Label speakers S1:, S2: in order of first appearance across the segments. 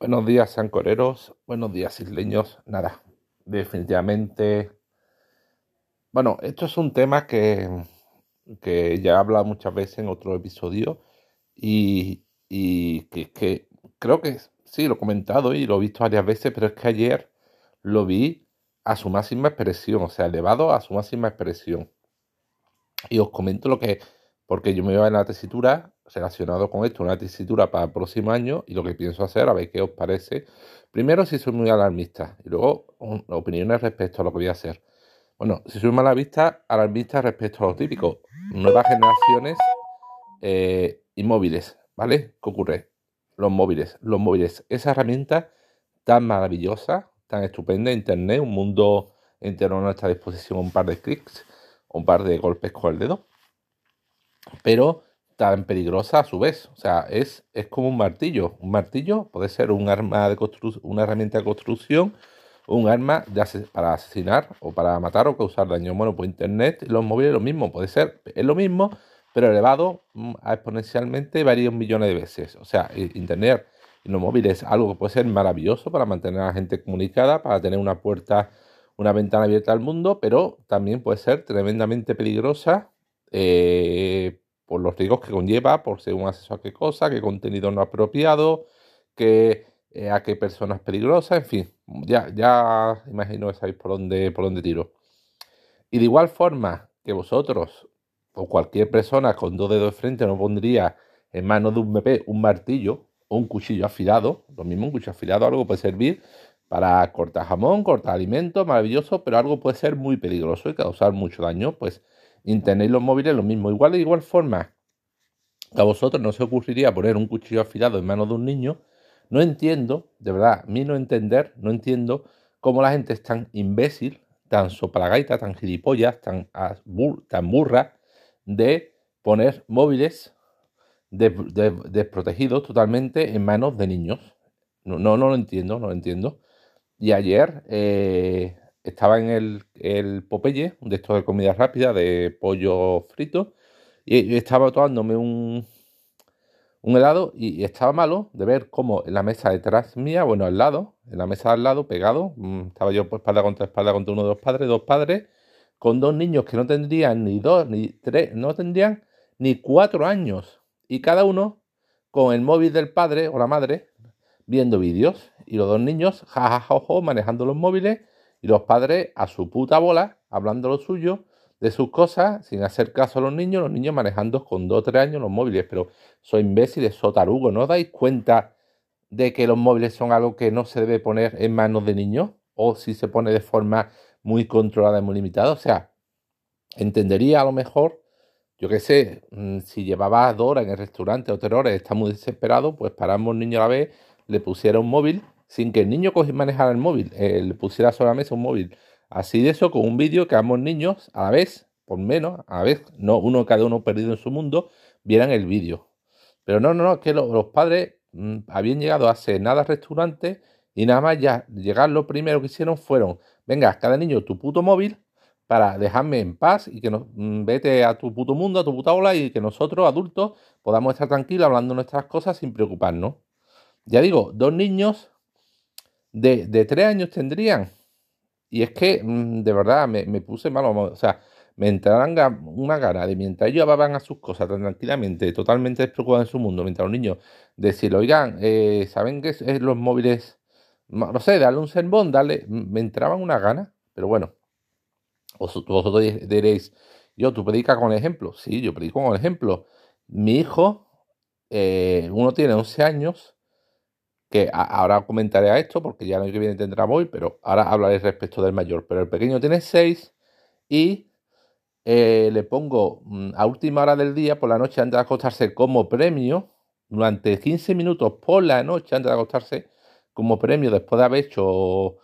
S1: Buenos días, sancoreros. Buenos días, isleños. Nada, definitivamente. Bueno, esto es un tema que, que ya he hablado muchas veces en otro episodio y, y que, que creo que sí, lo he comentado y lo he visto varias veces, pero es que ayer lo vi a su máxima expresión, o sea, elevado a su máxima expresión. Y os comento lo que, porque yo me iba en la tesitura relacionado con esto, una tesitura para el próximo año y lo que pienso hacer, a ver qué os parece. Primero, si soy muy alarmista y luego opiniones respecto a lo que voy a hacer. Bueno, si soy muy alarmista, alarmista respecto a lo típico, nuevas generaciones eh, inmóviles, ¿vale? ¿Qué ocurre? Los móviles, los móviles, esa herramienta tan maravillosa, tan estupenda, Internet, un mundo entero a nuestra disposición, un par de clics, un par de golpes con el dedo, pero tan peligrosa a su vez. O sea, es, es como un martillo. Un martillo puede ser un arma de una herramienta de construcción, un arma para asesinar o para matar o causar daño. Bueno, pues Internet los móviles lo mismo, puede ser, es lo mismo, pero elevado mm, a exponencialmente varios millones de veces. O sea, Internet y los móviles es algo que puede ser maravilloso para mantener a la gente comunicada, para tener una puerta, una ventana abierta al mundo, pero también puede ser tremendamente peligrosa. Eh, por los riesgos que conlleva, por según acceso a qué cosa, qué contenido no apropiado, qué, eh, a qué personas peligrosas, en fin, ya, ya imagino que sabéis por dónde, por dónde tiro. Y de igual forma que vosotros o cualquier persona con dos dedos de frente no pondría en manos de un MP un martillo o un cuchillo afilado, lo mismo un cuchillo afilado, algo puede servir para cortar jamón, cortar alimentos, maravilloso, pero algo puede ser muy peligroso y causar mucho daño, pues Internet y los móviles lo mismo. Igual de igual forma a vosotros no se ocurriría poner un cuchillo afilado en manos de un niño. No entiendo, de verdad, a mí no entender, no entiendo cómo la gente es tan imbécil, tan soplagaita, tan gilipollas, tan, burra de poner móviles desprotegidos totalmente en manos de niños. No, no, no lo entiendo, no lo entiendo. Y ayer eh, estaba en el, el Popeye, de esto de comida rápida, de pollo frito, y, estaba tomándome un, un helado y, estaba malo de ver cómo en la mesa detrás mía, bueno, al lado, en la mesa al lado, pegado, mm, estaba yo pues, espalda contra espalda contra uno de los padres, dos padres, con dos niños que no tendrían ni dos, ni tres, no tendrían ni cuatro años, y cada uno con el móvil del padre o la madre viendo vídeos, y los dos niños, jajajajo, manejando los móviles, y los padres a su puta bola, hablando lo suyo, de sus cosas, sin hacer caso a los niños, los niños manejando con 2 o 3 años los móviles. Pero soy imbéciles, soy tarugo, ¿no os dais cuenta de que los móviles son algo que no se debe poner en manos de niños? O si se pone de forma muy controlada y muy limitada. O sea, entendería a lo mejor, yo qué sé, mm, si llevaba dos horas en el restaurante o tres horas, está muy desesperado, pues paramos un niño a la vez, le pusiera un móvil sin que el niño manejara el móvil, eh, le pusiera sobre la mesa un móvil. Así de eso, con un vídeo que ambos niños, a la vez, por menos, a la vez, no uno cada uno perdido en su mundo, vieran el vídeo. Pero no, no, no, que los padres mm, habían llegado a nada al restaurante y nada más ya llegar lo primero que hicieron fueron, venga, cada niño tu puto móvil para dejarme en paz y que nos mm, vete a tu puto mundo, a tu puta ola y que nosotros, adultos, podamos estar tranquilos hablando nuestras cosas sin preocuparnos. Ya digo, dos niños de, tres años tendrían. Y es que, mm, de verdad, me, puse malo. O sea, me entraran una gana de mientras ellos van a sus cosas tan tranquilamente, totalmente despreocupados en su mundo, mientras los niños decirle, oigan, eh, ¿saben qué es, los móviles? No, sé, darle un sermón, darle. Me entraban una gana, pero bueno. Vosotros diréis, yo, ¿tú predicas con ejemplo? Sí, yo predico con ejemplo. Mi hijo, eh, uno tiene 11 años que ahora comentaré a esto porque ya no que viene tendrá móvil, pero ahora hablaré respecto del mayor. Pero el pequeño tiene 6 y eh, le pongo mm, a última hora del día, por la noche antes de acostarse, como premio, durante 15 minutos por la noche antes de acostarse, como premio, después de haber hecho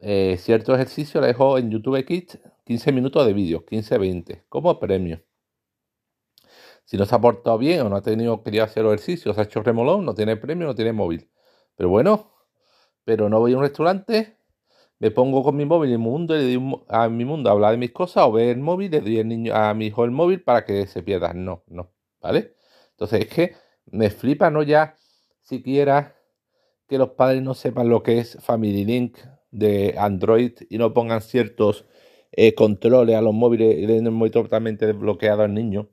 S1: eh, cierto ejercicio, le dejo en YouTube Kids 15 minutos de vídeo, 15-20, como premio. Si no se ha portado bien o no ha tenido querido hacer ejercicios, ha hecho remolón, no tiene premio, no tiene móvil. Pero bueno, pero no voy a un restaurante, me pongo con mi móvil en mi mundo y le doy a mi mundo a hablar de mis cosas o ver el móvil, le doy el niño, a mi hijo el móvil para que se pierda. No, no, ¿vale? Entonces es que me flipa, no ya siquiera que los padres no sepan lo que es Family Link de Android y no pongan ciertos eh, controles a los móviles y den el móvil totalmente desbloqueado al niño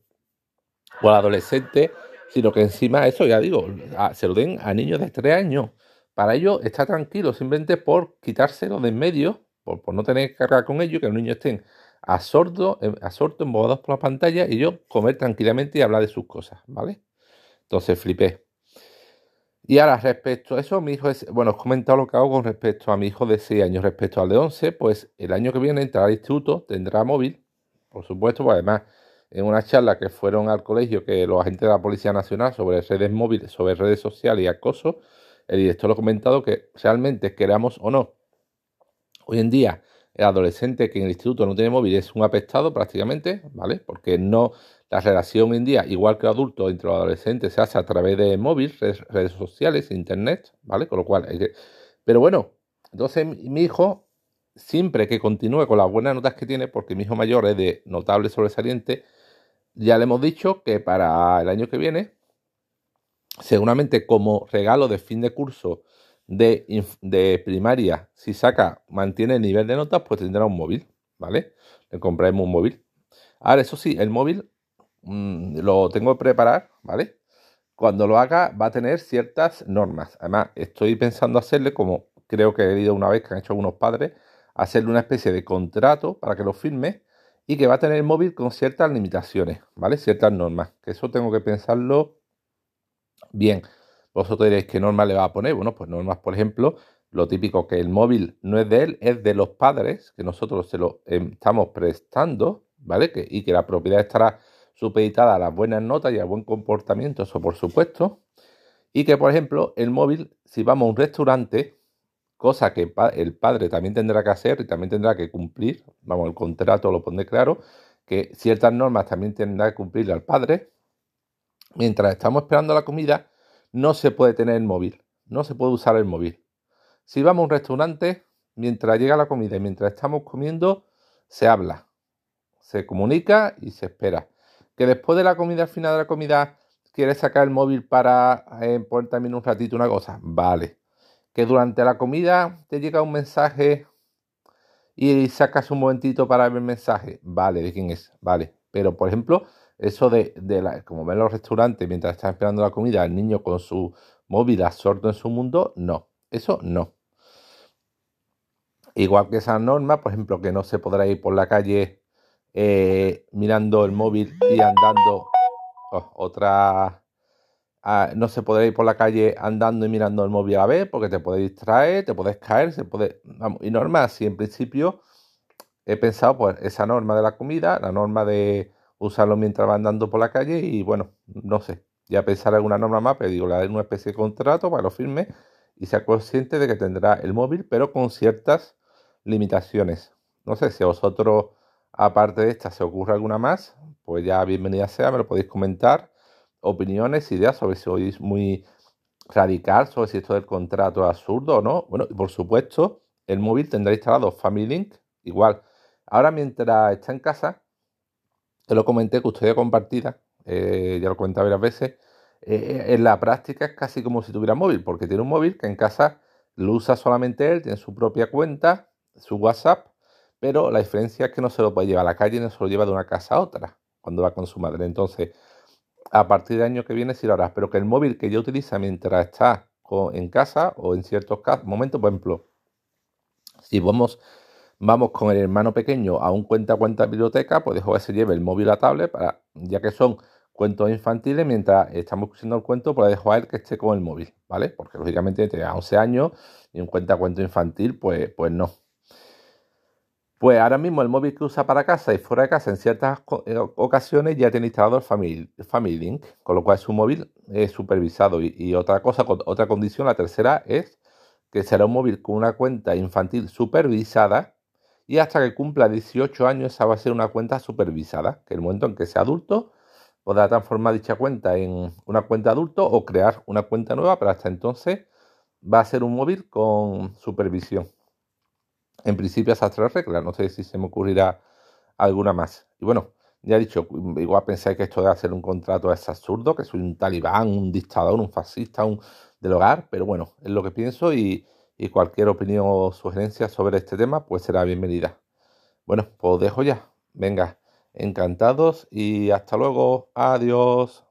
S1: o al adolescente, sino que encima eso, ya digo, se lo den a niños de 3 años. Para ello está tranquilo, simplemente por quitárselo de en medio, por, no tener que cargar con ello, que los niños estén absortos, absortos, embobados por la pantalla y yo comer tranquilamente y hablar de sus cosas, ¿vale? Entonces flipé. Y ahora, respecto a eso, mi hijo es, bueno, os he comentado lo que hago con respecto a mi hijo de 6 años. Respecto al de 11, pues el año que viene entrará al instituto, tendrá móvil, por supuesto, pues además, en una charla que fueron al colegio, que los agentes de la Policía Nacional sobre redes móviles, sobre redes sociales y acoso, el director lo ha comentado que realmente queramos o no, hoy en día el adolescente que en el instituto no tiene móvil es un apestado prácticamente, ¿vale? Porque no la relación hoy en día, igual que adultos entre los adolescentes, se hace a través de móvil, redes, sociales, internet, ¿vale? Con lo cual, pero bueno, entonces mi hijo, siempre que continúe con las buenas notas que tiene, porque mi hijo mayor es de notable sobresaliente, ya le hemos dicho que para el año que viene, seguramente como regalo de fin de curso de, primaria, si saca, mantiene el nivel de notas, pues tendrá un móvil, ¿vale? Le compraremos un móvil. Ahora, eso sí, el móvil Mm, lo tengo que preparar, ¿vale? Cuando lo haga va a tener ciertas normas. Además, estoy pensando hacerle, como creo que he leído una vez que han hecho algunos padres, hacerle una especie de contrato para que lo firme y que va a tener el móvil con ciertas limitaciones, ¿vale? Ciertas normas. Que eso tengo que pensarlo bien. Vosotros diréis qué normas le va a poner. Bueno, pues normas, por ejemplo, lo típico que el móvil no es de él, es de los padres, que nosotros se lo em, estamos prestando, ¿vale? Que, y que la propiedad estará supeditada a las buenas notas y al buen comportamiento, eso por supuesto. Y que, por ejemplo, el móvil, si vamos a un restaurante, cosa que el padre también tendrá que hacer y también tendrá que cumplir, vamos, el contrato lo pone claro, que ciertas normas también tendrá que cumplir al padre. Mientras estamos esperando la comida, no se puede tener el móvil, no se puede usar el móvil. Si vamos a un restaurante, mientras llega la comida y mientras estamos comiendo, se habla, se comunica y se espera que después de la comida, al final de la comida, quieres sacar el móvil para eh, poner también un ratito una cosa, vale. Que durante la comida te llega un mensaje y sacas un momentito para ver el mensaje, vale, ¿de quién es? Vale. Pero, por ejemplo, eso de, la, como ven los restaurantes mientras están esperando la comida, el niño con su móvil absorto en su mundo, no, eso no. Igual que esa norma, por ejemplo, que no se podrá ir por la calle eh, mirando el móvil y andando. Oh, otra. No se puede ir por la calle andando y mirando el móvil a la vez porque te puede distraer, te puedes caer, se puede. y normal, si en principio he pensado pues esa norma de la comida, la norma de usarlo mientras va andando por la calle y bueno, no sé, ya pensar alguna norma más, pero digo, le daré una especie de contrato para lo firme y sea consciente de que tendrá el móvil, pero con ciertas limitaciones. No sé si a vosotros Aparte de esta, ¿se ocurre alguna más? Pues ya bienvenida sea, me lo podéis comentar. Opiniones, ideas sobre si sois muy radical, sobre si esto del contrato es absurdo o no. Bueno, y por supuesto, el móvil tendrá instalado Family Link. Igual, ahora mientras está en casa, te lo comenté, custodia compartida, eh, ya lo comentado varias veces. Eh, en la práctica es casi como si tuviera móvil, porque tiene un móvil que en casa lo usa solamente él, tiene su propia cuenta, su WhatsApp pero la diferencia es que no se lo puede llevar a la calle, no se lo lleva de una casa a otra cuando va con su madre. Entonces, a partir del año que viene sí lo harás, pero que el móvil que yo utiliza mientras está en casa o en ciertos momentos, por ejemplo, si vamos, vamos con el hermano pequeño a un cuenta cuenta biblioteca, pues dejo que se lleve el móvil a tablet, para, ya que son cuentos infantiles, mientras estamos escuchando el cuento, pues dejo a él que esté con el móvil, ¿vale? Porque lógicamente tiene 11 años y un cuenta cuento infantil, pues, pues no. Pues ahora mismo el móvil que usa para casa y fuera de casa en ciertas eh, ocasiones ya tiene instalado el Family, Link, con lo cual su móvil es supervisado. Y, otra cosa, otra condición, la tercera es que será un móvil con una cuenta infantil supervisada y hasta que cumpla 18 años esa va a ser una cuenta supervisada, que el momento en que sea adulto podrá transformar dicha cuenta en una cuenta adulto o crear una cuenta nueva, pero hasta entonces va a ser un móvil con supervisión. En principio esas tres reglas, no sé si se me ocurrirá alguna más. Y bueno, Ya he dicho, igual pensáis que esto de hacer un contrato es absurdo, que soy un talibán, un dictador, un fascista, un del hogar, pero bueno, es lo que pienso y, y cualquier opinión o sugerencia sobre este tema pues será bienvenida. Bueno, pues dejo ya. Venga, encantados y hasta luego. Adiós.